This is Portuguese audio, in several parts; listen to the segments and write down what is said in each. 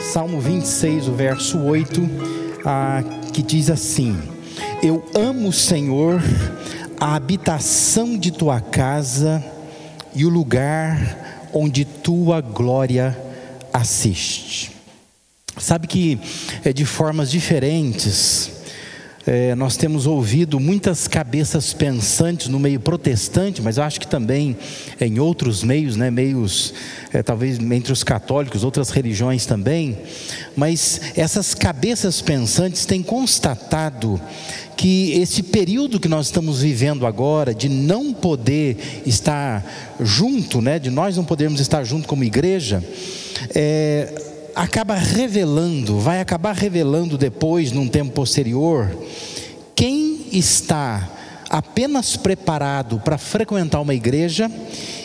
Salmo 26, o verso 8, ah, que diz assim: Eu amo, Senhor, a habitação de tua casa e o lugar onde tua glória assiste. Sabe que é de formas diferentes, é, nós temos ouvido muitas cabeças pensantes no meio protestante, mas eu acho que também em outros meios, né, meios é, talvez entre os católicos, outras religiões também, mas essas cabeças pensantes têm constatado que esse período que nós estamos vivendo agora, de não poder estar junto, né, de nós não podermos estar junto como igreja, é, acaba revelando, vai acabar revelando depois, num tempo posterior, quem está apenas preparado para frequentar uma igreja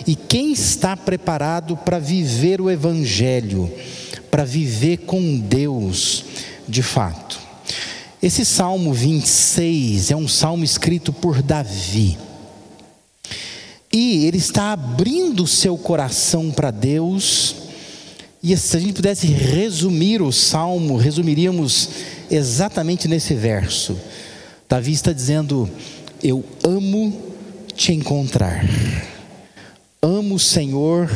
e quem está preparado para viver o Evangelho, para viver com Deus de fato. Esse Salmo 26 é um salmo escrito por Davi. E ele está abrindo seu coração para Deus e se a gente pudesse resumir o salmo, resumiríamos exatamente nesse verso. Davi está dizendo: Eu amo te encontrar, amo, Senhor,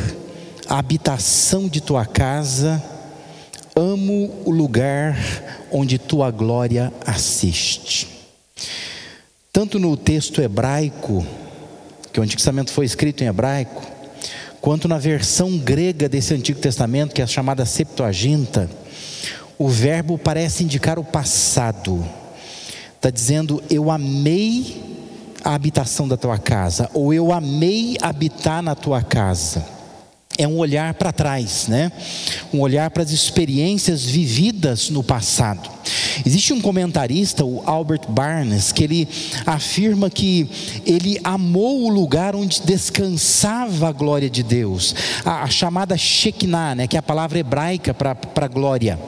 a habitação de tua casa, amo o lugar onde tua glória assiste. Tanto no texto hebraico, que o Antigo Testamento foi escrito em hebraico, quanto na versão grega desse Antigo Testamento, que é a chamada Septuaginta, o verbo parece indicar o passado. Está dizendo, eu amei a habitação da tua casa, ou eu amei habitar na tua casa. É um olhar para trás, né? Um olhar para as experiências vividas no passado. Existe um comentarista, o Albert Barnes, que ele afirma que ele amou o lugar onde descansava a glória de Deus, a, a chamada Shekinah, né, que é a palavra hebraica para glória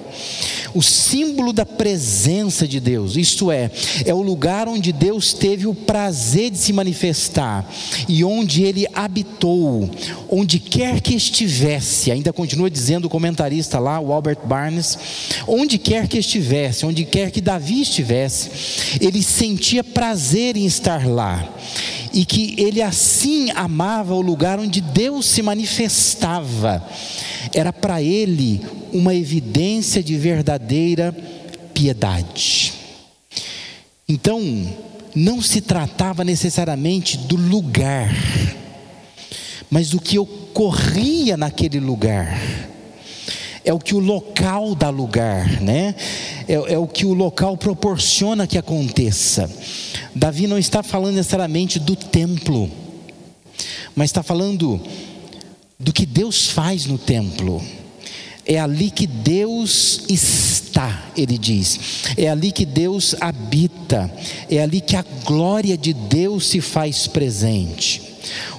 o símbolo da presença de Deus, isto é, é o lugar onde Deus teve o prazer de se manifestar e onde ele habitou, onde quer que estivesse, ainda continua dizendo o comentarista lá, o Albert Barnes, onde quer que estivesse, onde quer que Davi estivesse, ele sentia prazer em estar lá e que ele assim amava o lugar onde Deus se manifestava. Era para ele uma evidência de verdadeira piedade. Então, não se tratava necessariamente do lugar, mas do que ocorria naquele lugar. É o que o local dá lugar, né? É, é o que o local proporciona que aconteça. Davi não está falando necessariamente do templo, mas está falando do que Deus faz no templo. É ali que Deus está, ele diz. É ali que Deus habita. É ali que a glória de Deus se faz presente.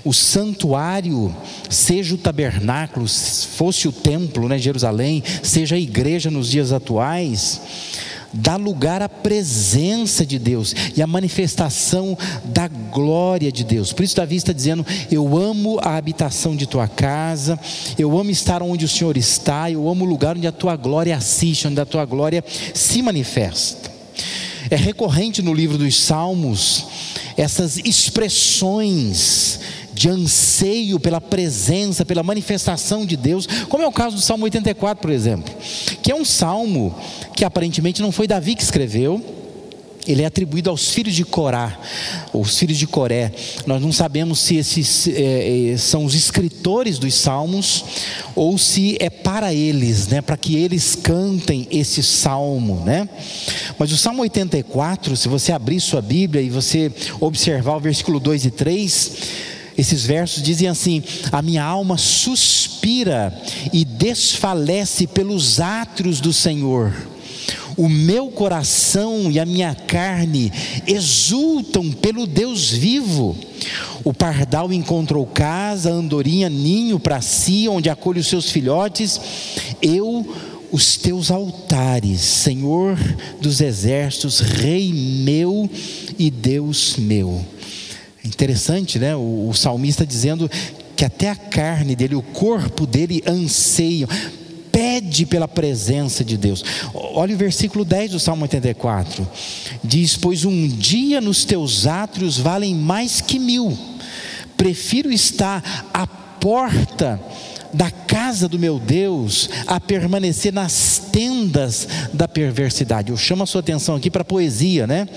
O santuário, seja o tabernáculo, fosse o templo, né, Jerusalém, seja a igreja nos dias atuais, dá lugar à presença de Deus e à manifestação da glória de Deus. Por isso, Davi está dizendo: Eu amo a habitação de tua casa, eu amo estar onde o Senhor está, eu amo o lugar onde a tua glória assiste, onde a tua glória se manifesta. É recorrente no livro dos Salmos essas expressões de anseio pela presença, pela manifestação de Deus, como é o caso do Salmo 84, por exemplo, que é um salmo que aparentemente não foi Davi que escreveu, ele é atribuído aos filhos de Corá, os filhos de Coré. Nós não sabemos se esses é, são os escritores dos salmos ou se é para eles, né, para que eles cantem esse salmo, né? Mas o Salmo 84, se você abrir sua Bíblia e você observar o versículo 2 e 3, esses versos dizem assim: A minha alma suspira e desfalece pelos átrios do Senhor. O meu coração e a minha carne exultam pelo Deus vivo. O pardal encontrou casa, a andorinha ninho para si, onde acolhe os seus filhotes. Eu os teus altares, Senhor dos exércitos, Rei meu e Deus meu. Interessante, né? O, o salmista dizendo que até a carne dele, o corpo dele anseiam, pede pela presença de Deus. Olha o versículo 10 do Salmo 84. Diz: Pois um dia nos teus átrios valem mais que mil, prefiro estar à porta da casa do meu Deus a permanecer nas tendas da perversidade. Eu chamo a sua atenção aqui para a poesia, né?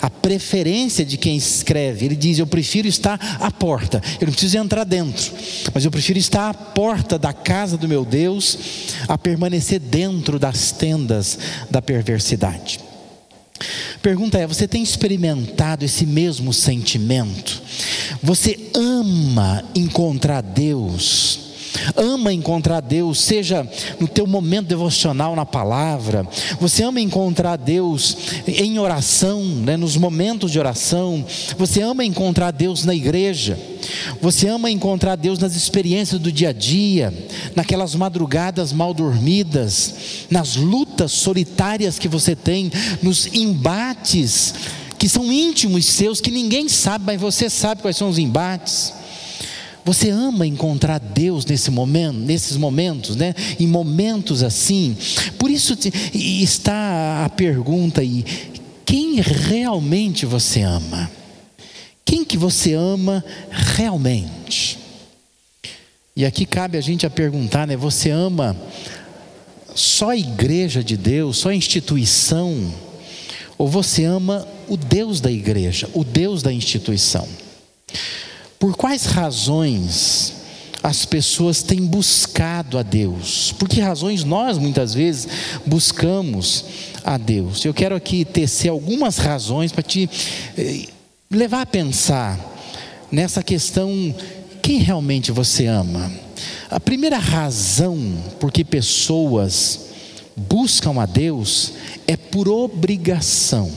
A preferência de quem escreve. Ele diz: Eu prefiro estar à porta, eu não preciso entrar dentro, mas eu prefiro estar à porta da casa do meu Deus, a permanecer dentro das tendas da perversidade. Pergunta é: você tem experimentado esse mesmo sentimento? Você ama encontrar Deus? Ama encontrar Deus, seja no teu momento devocional na palavra, você ama encontrar Deus em oração, né, nos momentos de oração, você ama encontrar Deus na igreja, você ama encontrar Deus nas experiências do dia a dia, naquelas madrugadas mal dormidas, nas lutas solitárias que você tem, nos embates que são íntimos seus, que ninguém sabe, mas você sabe quais são os embates. Você ama encontrar Deus nesse momento, nesses momentos, né? Em momentos assim. Por isso está a pergunta aí: quem realmente você ama? Quem que você ama realmente? E aqui cabe a gente a perguntar, né? Você ama só a igreja de Deus, só a instituição? Ou você ama o Deus da igreja, o Deus da instituição? Por quais razões as pessoas têm buscado a Deus? Por que razões nós muitas vezes buscamos a Deus? Eu quero aqui tecer algumas razões para te eh, levar a pensar nessa questão: quem realmente você ama? A primeira razão por que pessoas buscam a Deus é por obrigação.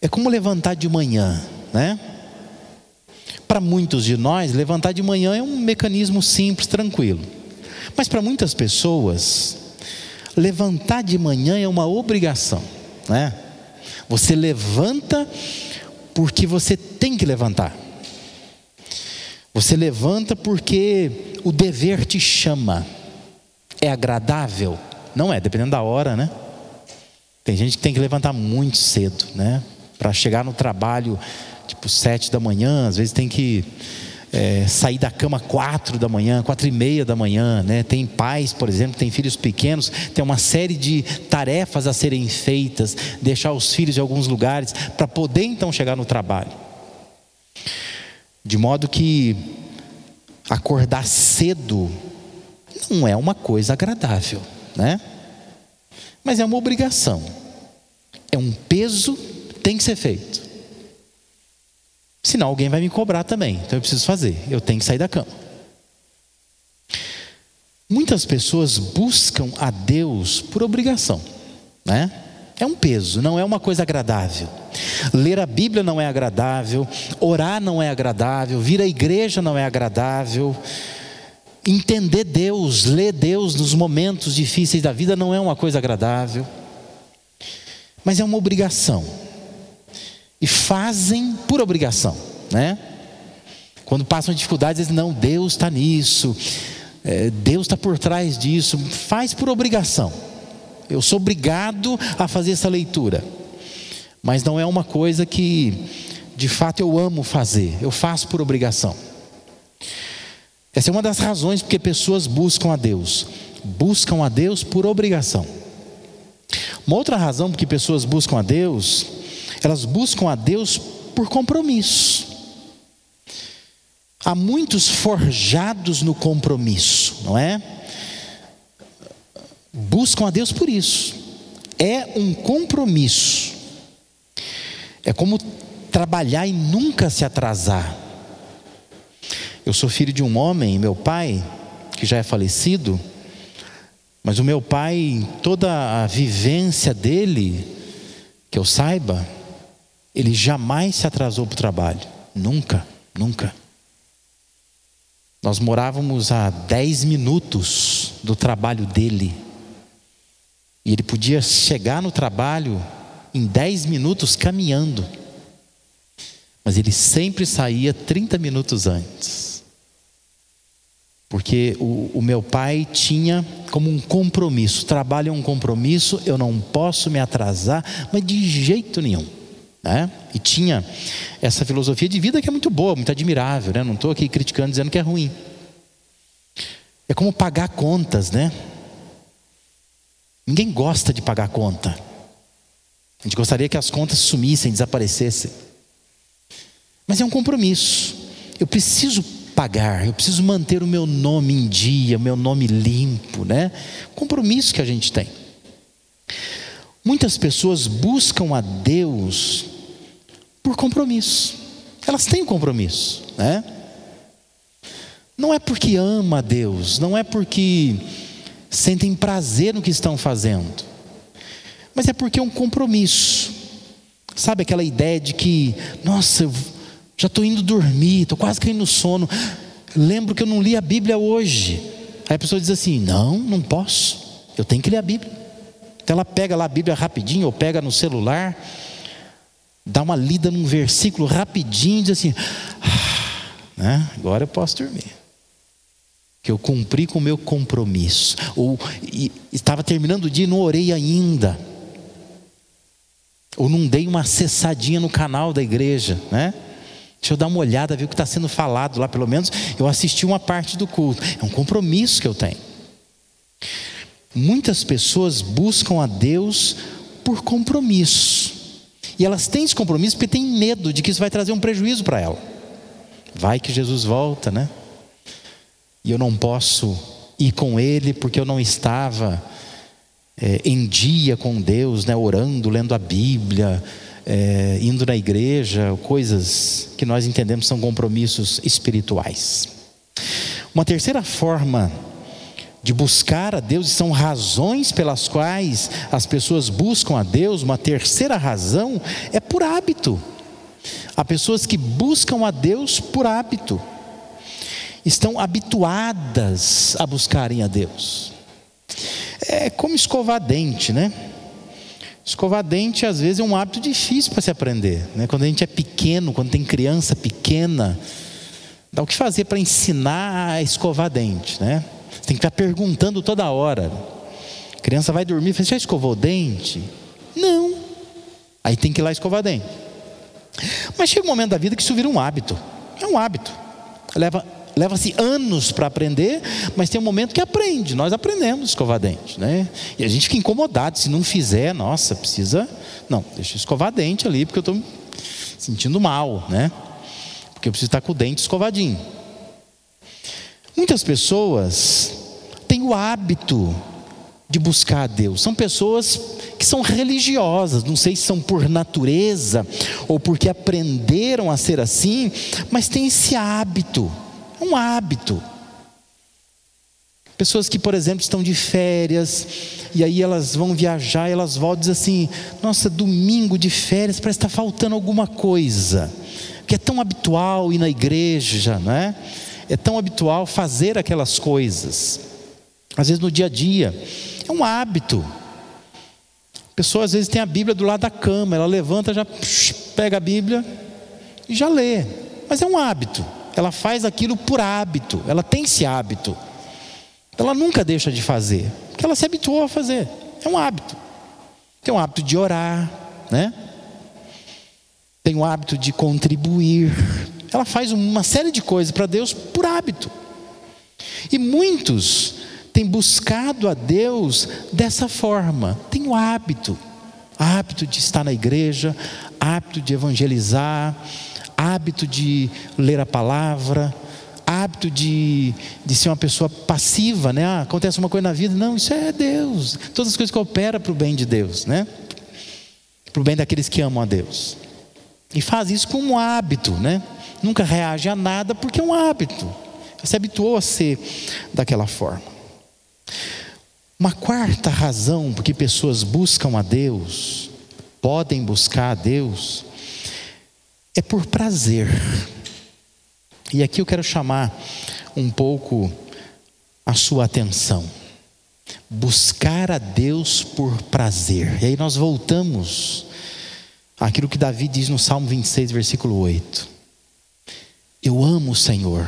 É como levantar de manhã, né? Para muitos de nós, levantar de manhã é um mecanismo simples, tranquilo. Mas para muitas pessoas, levantar de manhã é uma obrigação, né? Você levanta porque você tem que levantar. Você levanta porque o dever te chama. É agradável? Não é, dependendo da hora, né? Tem gente que tem que levantar muito cedo, né? Para chegar no trabalho tipo sete da manhã, às vezes tem que é, sair da cama quatro da manhã, quatro e meia da manhã, né? Tem pais, por exemplo, têm filhos pequenos, tem uma série de tarefas a serem feitas, deixar os filhos em alguns lugares para poder então chegar no trabalho. De modo que acordar cedo não é uma coisa agradável, né? Mas é uma obrigação. É um peso, tem que ser feito. Senão alguém vai me cobrar também. Então eu preciso fazer. Eu tenho que sair da cama. Muitas pessoas buscam a Deus por obrigação, né? É um peso, não é uma coisa agradável. Ler a Bíblia não é agradável, orar não é agradável, vir à igreja não é agradável. Entender Deus, ler Deus nos momentos difíceis da vida não é uma coisa agradável. Mas é uma obrigação e fazem por obrigação, né? Quando passam dificuldades, dizem: não, Deus está nisso, é, Deus está por trás disso, faz por obrigação. Eu sou obrigado a fazer essa leitura, mas não é uma coisa que de fato eu amo fazer, eu faço por obrigação. Essa é uma das razões porque pessoas buscam a Deus, buscam a Deus por obrigação. Uma outra razão porque pessoas buscam a Deus elas buscam a Deus por compromisso. Há muitos forjados no compromisso, não é? Buscam a Deus por isso. É um compromisso. É como trabalhar e nunca se atrasar. Eu sou filho de um homem, meu pai, que já é falecido, mas o meu pai, toda a vivência dele, que eu saiba, ele jamais se atrasou para o trabalho. Nunca, nunca. Nós morávamos a 10 minutos do trabalho dele. E ele podia chegar no trabalho em 10 minutos caminhando. Mas ele sempre saía 30 minutos antes. Porque o, o, meu pai tinha como um compromisso: trabalho é um compromisso, eu não posso me atrasar, mas de jeito nenhum. Né? E tinha essa filosofia de vida que é muito boa, muito admirável. Né? Não estou aqui criticando, dizendo que é ruim. É como pagar contas, né? Ninguém gosta de pagar conta. A gente gostaria que as contas sumissem, desaparecessem. Mas é um compromisso. Eu preciso pagar, eu preciso manter o meu nome em dia, o meu nome limpo, né? Compromisso que a gente tem. Muitas pessoas buscam a Deus por compromisso. Elas têm um compromisso, né? Não é porque ama a Deus, não é porque sentem prazer no que estão fazendo, mas é porque é um compromisso. Sabe aquela ideia de que, nossa, eu já estou indo dormir, estou quase caindo no sono. Lembro que eu não li a Bíblia hoje. Aí a pessoa diz assim: Não, não posso, eu tenho que ler a Bíblia. Então ela pega lá a Bíblia rapidinho, ou pega no celular, dá uma lida num versículo rapidinho e diz assim: ah, né? Agora eu posso dormir. Que eu cumpri com o meu compromisso. Ou estava terminando o dia e não orei ainda. Ou não dei uma acessadinha no canal da igreja, né? Deixa eu dar uma olhada, ver o que está sendo falado lá, pelo menos eu assisti uma parte do culto. É um compromisso que eu tenho. Muitas pessoas buscam a Deus por compromisso. E elas têm esse compromisso porque têm medo de que isso vai trazer um prejuízo para ela. Vai que Jesus volta, né? E eu não posso ir com ele porque eu não estava é, em dia com Deus, né? Orando, lendo a Bíblia, é, indo na igreja, coisas que nós entendemos são compromissos espirituais. Uma terceira forma de buscar a Deus, e são razões pelas quais as pessoas buscam a Deus, uma terceira razão é por hábito. Há pessoas que buscam a Deus por hábito, estão habituadas a buscarem a Deus. É como escovar dente, né? Escovar dente às vezes é um hábito difícil para se aprender. Né? Quando a gente é pequeno, quando tem criança pequena, dá o que fazer para ensinar a escovar dente, né? Tem que estar perguntando toda hora. A criança vai dormir, você já escovou o dente? Não. Aí tem que ir lá escovar dente. Mas chega um momento da vida que isso vira um hábito. É um hábito. Leva Leva-se anos para aprender, mas tem um momento que aprende. Nós aprendemos a escovar dente, né? E a gente fica incomodado se não fizer, nossa, precisa. Não, deixa eu escovar dente ali, porque eu estou sentindo mal, né? Porque eu preciso estar com o dente escovadinho. Muitas pessoas têm o hábito de buscar a Deus. São pessoas que são religiosas, não sei se são por natureza ou porque aprenderam a ser assim, mas têm esse hábito um hábito. Pessoas que, por exemplo, estão de férias e aí elas vão viajar e elas voltam e dizem assim: Nossa, domingo de férias parece que está faltando alguma coisa. Porque é tão habitual ir na igreja, não é? É tão habitual fazer aquelas coisas. Às vezes no dia a dia. É um hábito. A pessoa às vezes tem a Bíblia do lado da cama, ela levanta, já pega a Bíblia e já lê. Mas é um hábito ela faz aquilo por hábito, ela tem esse hábito. Ela nunca deixa de fazer, porque ela se habituou a fazer. É um hábito. Tem um hábito de orar, né? Tem um hábito de contribuir. Ela faz uma série de coisas para Deus por hábito. E muitos têm buscado a Deus dessa forma. Tem o hábito, hábito de estar na igreja, hábito de evangelizar, hábito de ler a palavra, hábito de, de ser uma pessoa passiva, né? Ah, acontece uma coisa na vida, não, isso é Deus. Todas as coisas que operam para o bem de Deus, né? Para o bem daqueles que amam a Deus. E faz isso como um hábito, né? Nunca reage a nada porque é um hábito. Se habituou a ser daquela forma. Uma quarta razão por que pessoas buscam a Deus, podem buscar a Deus, é por prazer. E aqui eu quero chamar um pouco a sua atenção. Buscar a Deus por prazer. E aí nós voltamos àquilo que Davi diz no Salmo 26, versículo 8. Eu amo o Senhor,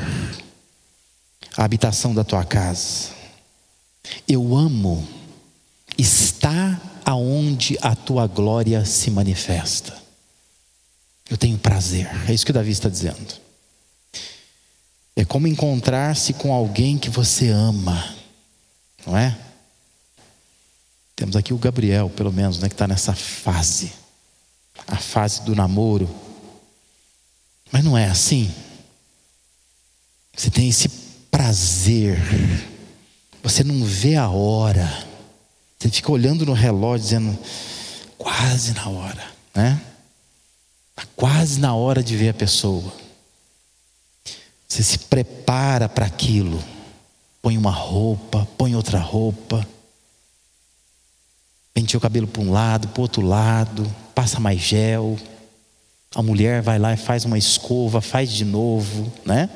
a habitação da tua casa. Eu amo estar aonde a tua glória se manifesta. Eu tenho prazer, é isso que Davi está dizendo. É como encontrar-se com alguém que você ama, não é? Temos aqui o Gabriel, pelo menos, né, que está nessa fase, a fase do namoro. Mas não é assim. Você tem esse prazer, você não vê a hora, você fica olhando no relógio dizendo, quase na hora, né? Está quase na hora de ver a pessoa. Você se prepara para aquilo, põe uma roupa, põe outra roupa, penteia o cabelo para um lado, para o outro lado, passa mais gel. A mulher vai lá e faz uma escova, faz de novo, né?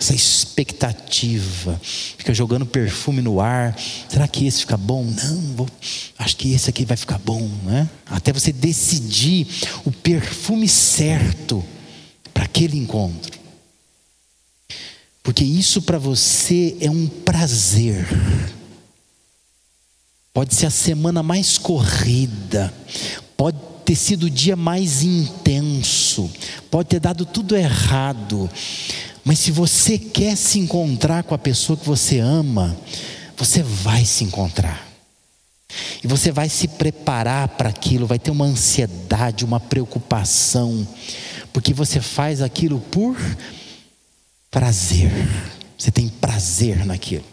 Essa expectativa, fica jogando perfume no ar. Será que esse fica bom? Não, vou, acho que esse aqui vai ficar bom, né? Até você decidir o perfume certo para aquele encontro. Porque isso para você é um prazer. Pode ser a semana mais corrida, pode ter sido o dia mais intenso, pode ter dado tudo errado, mas se você quer se encontrar com a pessoa que você ama, você vai se encontrar. E você vai se preparar para aquilo, vai ter uma ansiedade, uma preocupação, porque você faz aquilo por prazer. Você tem prazer naquilo.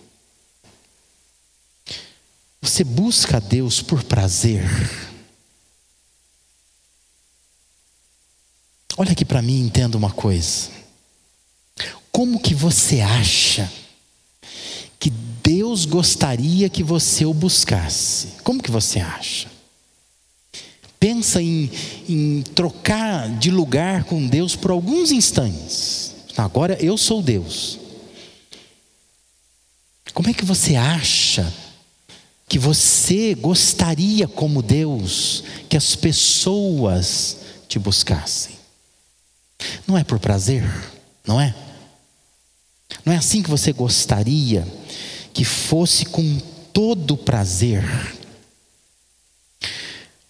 Você busca a Deus por prazer. Olha aqui para mim entenda uma coisa. Como que você acha que Deus gostaria que você o buscasse? Como que você acha? Pensa em, em trocar de lugar com Deus por alguns instantes. Agora eu sou Deus. Como é que você acha que você gostaria, como Deus, que as pessoas te buscassem. Não é por prazer, não é? Não é assim que você gostaria que fosse com todo prazer.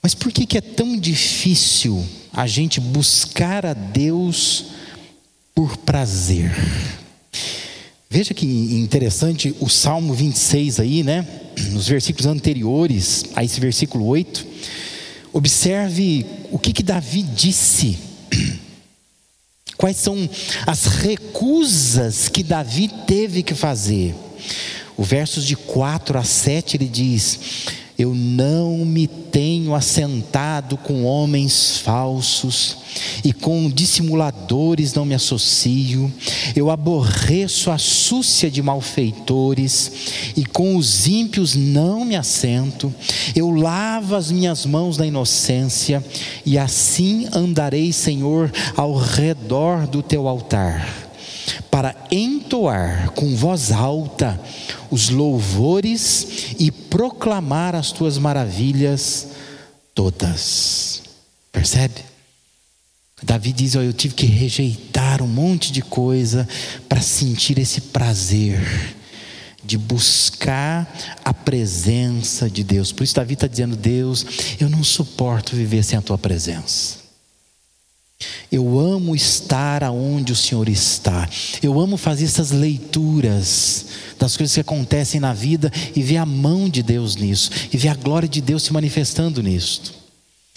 Mas por que, que é tão difícil a gente buscar a Deus por prazer? Veja que interessante o Salmo 26 aí, né? Nos versículos anteriores a esse versículo 8. Observe o que, que Davi disse. Quais são as recusas que Davi teve que fazer? O versos de 4 a 7 ele diz: eu não me tenho assentado com homens falsos e com dissimuladores não me associo. Eu aborreço a súcia de malfeitores e com os ímpios não me assento. Eu lavo as minhas mãos na inocência e assim andarei, Senhor, ao redor do teu altar para entoar com voz alta os louvores e proclamar as tuas maravilhas todas. Percebe? Davi diz: oh, Eu tive que rejeitar um monte de coisa para sentir esse prazer de buscar a presença de Deus. Por isso, Davi está dizendo: Deus, eu não suporto viver sem a tua presença. Eu amo estar aonde o Senhor está. Eu amo fazer essas leituras das coisas que acontecem na vida e ver a mão de Deus nisso, e ver a glória de Deus se manifestando nisso.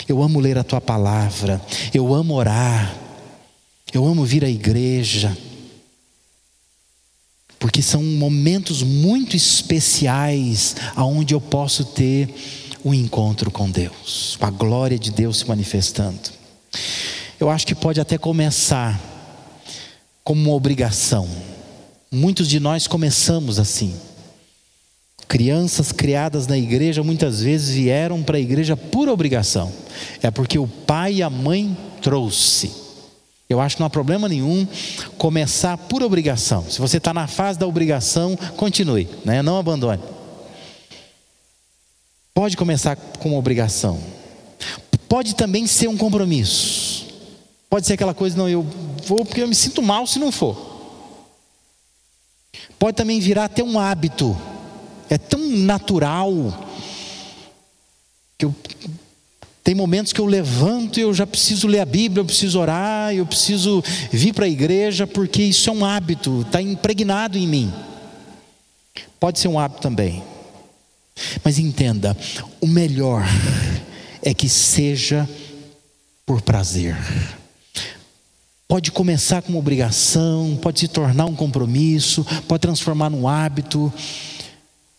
Eu amo ler a tua palavra, eu amo orar, eu amo vir à igreja, porque são momentos muito especiais aonde eu posso ter um encontro com Deus, com a glória de Deus se manifestando eu acho que pode até começar como uma obrigação. Muitos de nós começamos assim. Crianças criadas na igreja muitas vezes vieram para a igreja por obrigação. É porque o pai e a mãe trouxe. Eu acho que não há problema nenhum começar por obrigação. Se você está na fase da obrigação, continue, né? não abandone. Pode começar com uma obrigação. Pode também ser um compromisso. Pode ser aquela coisa, não, eu vou porque eu me sinto mal se não for. Pode também virar até um hábito. É tão natural que eu tem momentos que eu levanto e eu já preciso ler a Bíblia, eu preciso orar, eu preciso vir para a igreja, porque isso é um hábito, está impregnado em mim. Pode ser um hábito também. Mas entenda, o melhor é que seja por prazer. Pode começar como obrigação, pode se tornar um compromisso, pode transformar num hábito.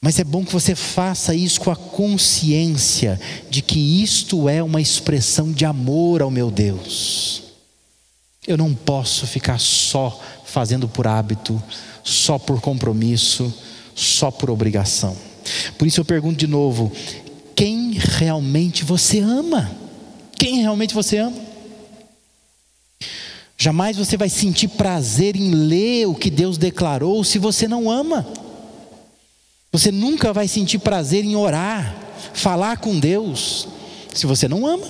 Mas é bom que você faça isso com a consciência de que isto é uma expressão de amor ao meu Deus. Eu não posso ficar só fazendo por hábito, só por compromisso, só por obrigação. Por isso eu pergunto de novo: quem realmente você ama? Quem realmente você ama? Jamais você vai sentir prazer em ler o que Deus declarou se você não ama. Você nunca vai sentir prazer em orar, falar com Deus, se você não ama.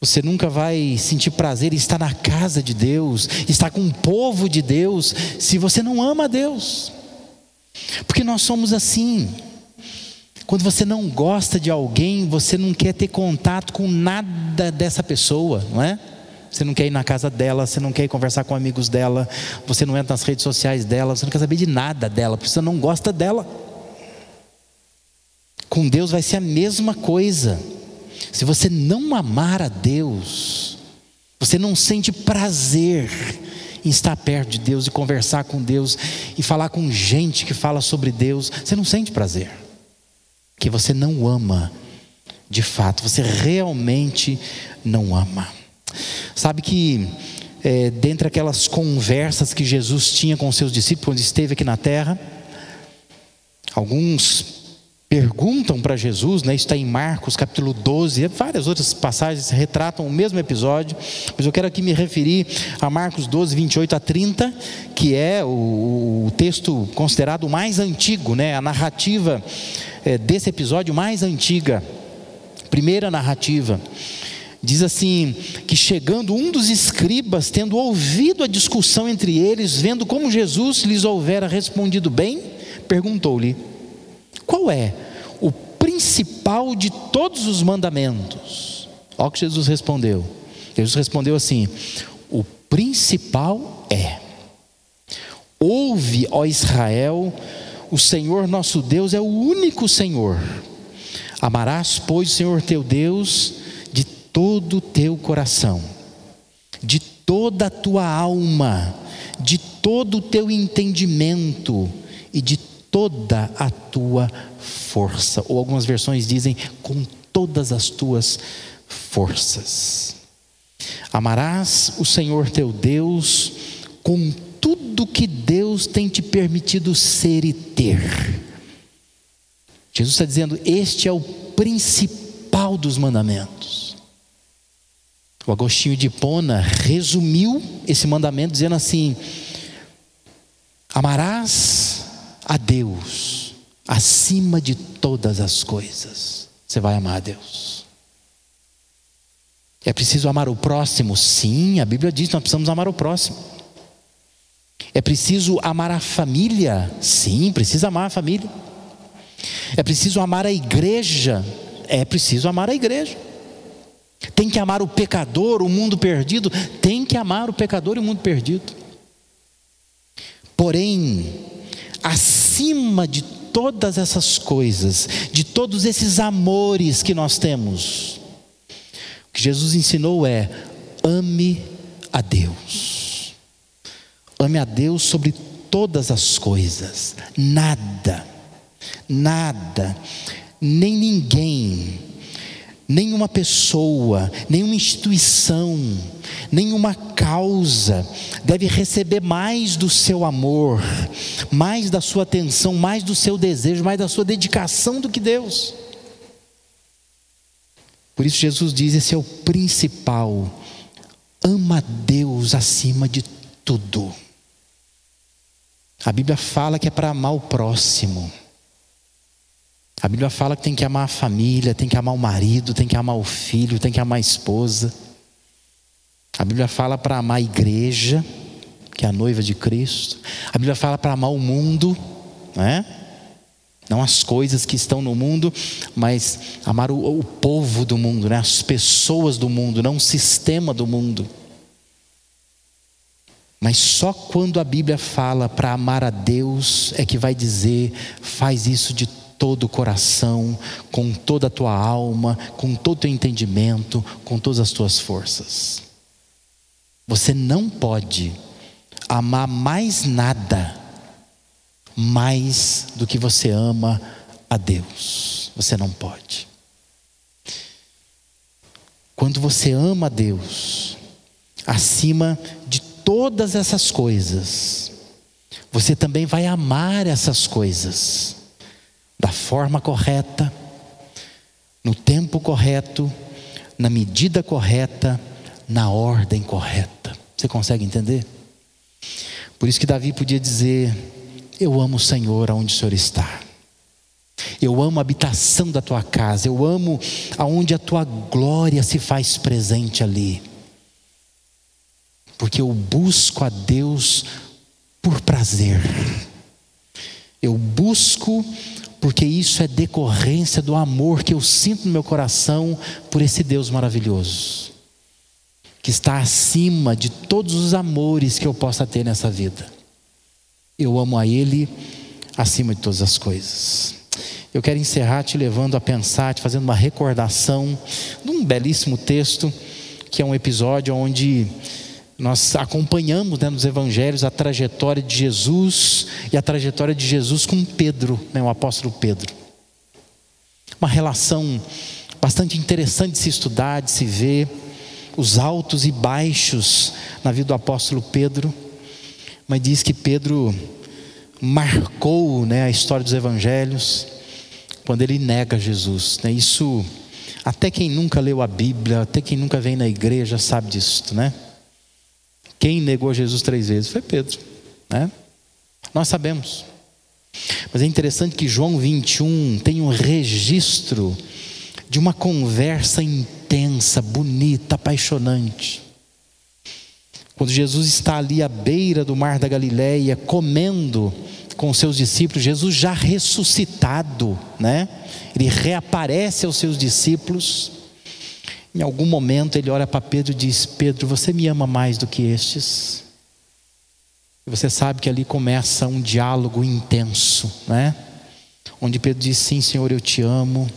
Você nunca vai sentir prazer em estar na casa de Deus, estar com o povo de Deus, se você não ama a Deus. Porque nós somos assim. Quando você não gosta de alguém, você não quer ter contato com nada dessa pessoa, não é? Você não quer ir na casa dela, você não quer ir conversar com amigos dela, você não entra nas redes sociais dela, você não quer saber de nada dela, porque você não gosta dela. Com Deus vai ser a mesma coisa. Se você não amar a Deus, você não sente prazer em estar perto de Deus e conversar com Deus e falar com gente que fala sobre Deus, você não sente prazer. Que você não ama de fato, você realmente não ama. Sabe que é, dentre aquelas conversas que Jesus tinha com seus discípulos quando esteve aqui na terra, alguns perguntam para Jesus, né, isso está em Marcos capítulo 12, várias outras passagens retratam o mesmo episódio, mas eu quero aqui me referir a Marcos 12, 28 a 30, que é o, o texto considerado mais antigo, né, a narrativa é, desse episódio mais antiga, primeira narrativa. Diz assim: que chegando um dos escribas, tendo ouvido a discussão entre eles, vendo como Jesus lhes houvera respondido bem, perguntou-lhe: Qual é o principal de todos os mandamentos? Olha o que Jesus respondeu. Jesus respondeu assim: O principal é: Ouve, ó Israel, o Senhor nosso Deus é o único Senhor. Amarás, pois, o Senhor teu Deus todo o teu coração, de toda a tua alma, de todo o teu entendimento e de toda a tua força. Ou algumas versões dizem com todas as tuas forças. Amarás o Senhor teu Deus com tudo que Deus tem te permitido ser e ter. Jesus está dizendo: este é o principal dos mandamentos. O Agostinho de Hipona resumiu esse mandamento dizendo assim: Amarás a Deus acima de todas as coisas. Você vai amar a Deus. É preciso amar o próximo? Sim, a Bíblia diz que nós precisamos amar o próximo. É preciso amar a família? Sim, precisa amar a família. É preciso amar a igreja? É preciso amar a igreja. Tem que amar o pecador, o mundo perdido, tem que amar o pecador e o mundo perdido. Porém, acima de todas essas coisas, de todos esses amores que nós temos, o que Jesus ensinou é: ame a Deus. Ame a Deus sobre todas as coisas. Nada, nada, nem ninguém nenhuma pessoa, nenhuma instituição, nenhuma causa deve receber mais do seu amor, mais da sua atenção, mais do seu desejo, mais da sua dedicação do que Deus. Por isso Jesus diz: esse é o principal. ama Deus acima de tudo. A Bíblia fala que é para amar o próximo. A Bíblia fala que tem que amar a família, tem que amar o marido, tem que amar o filho, tem que amar a esposa. A Bíblia fala para amar a igreja, que é a noiva de Cristo. A Bíblia fala para amar o mundo, não é? Não as coisas que estão no mundo, mas amar o, o povo do mundo, né? as pessoas do mundo, não o sistema do mundo. Mas só quando a Bíblia fala para amar a Deus é que vai dizer, faz isso de todo o coração, com toda a tua alma, com todo o teu entendimento, com todas as tuas forças. Você não pode amar mais nada mais do que você ama a Deus. Você não pode. Quando você ama a Deus acima de todas essas coisas, você também vai amar essas coisas da forma correta, no tempo correto, na medida correta, na ordem correta. Você consegue entender? Por isso que Davi podia dizer: Eu amo o Senhor aonde o Senhor está. Eu amo a habitação da tua casa, eu amo aonde a tua glória se faz presente ali. Porque eu busco a Deus por prazer. Eu busco porque isso é decorrência do amor que eu sinto no meu coração por esse Deus maravilhoso, que está acima de todos os amores que eu possa ter nessa vida. Eu amo a Ele acima de todas as coisas. Eu quero encerrar te levando a pensar, te fazendo uma recordação de um belíssimo texto, que é um episódio onde nós acompanhamos né, nos evangelhos a trajetória de Jesus e a trajetória de Jesus com Pedro, né, o apóstolo Pedro. Uma relação bastante interessante de se estudar, de se ver, os altos e baixos na vida do apóstolo Pedro. Mas diz que Pedro marcou né, a história dos evangelhos quando ele nega Jesus. Né? Isso, até quem nunca leu a Bíblia, até quem nunca vem na igreja sabe disso, né? Quem negou Jesus três vezes foi Pedro. Né? Nós sabemos. Mas é interessante que João 21 tem um registro de uma conversa intensa, bonita, apaixonante. Quando Jesus está ali à beira do mar da Galileia, comendo com seus discípulos, Jesus já ressuscitado, né? Ele reaparece aos seus discípulos. Em algum momento ele olha para Pedro e diz: Pedro, você me ama mais do que estes? E você sabe que ali começa um diálogo intenso, né? Onde Pedro diz: Sim, Senhor, eu te amo.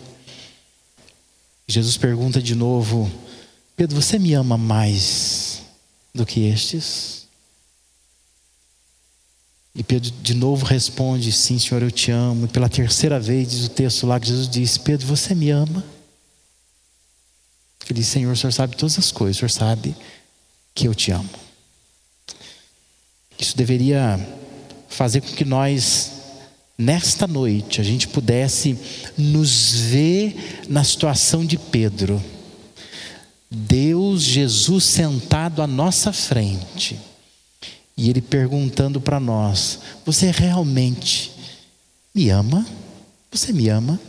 Jesus pergunta de novo: Pedro, você me ama mais do que estes? E Pedro de novo responde: Sim, Senhor, eu te amo. E pela terceira vez diz o texto lá que Jesus diz: Pedro, você me ama? Ele diz: Senhor, o Senhor sabe todas as coisas, o Senhor sabe que eu te amo. Isso deveria fazer com que nós, nesta noite, a gente pudesse nos ver na situação de Pedro. Deus, Jesus sentado à nossa frente, e Ele perguntando para nós: Você realmente me ama? Você me ama?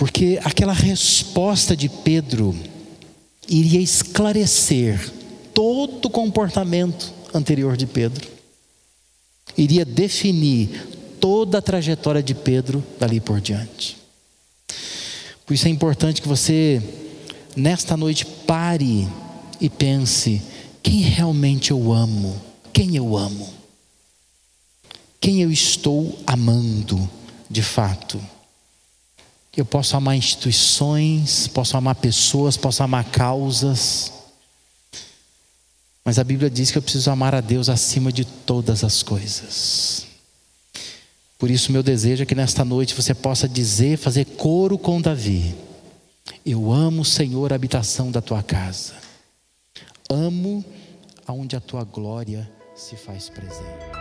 Porque aquela resposta de Pedro iria esclarecer todo o comportamento anterior de Pedro, iria definir toda a trajetória de Pedro dali por diante. Por isso é importante que você, nesta noite, pare e pense: quem realmente eu amo? Quem eu amo? Quem eu estou amando de fato? Eu posso amar instituições, posso amar pessoas, posso amar causas. Mas a Bíblia diz que eu preciso amar a Deus acima de todas as coisas. Por isso, meu desejo é que nesta noite você possa dizer, fazer coro com Davi: Eu amo, Senhor, a habitação da tua casa. Amo aonde a tua glória se faz presente.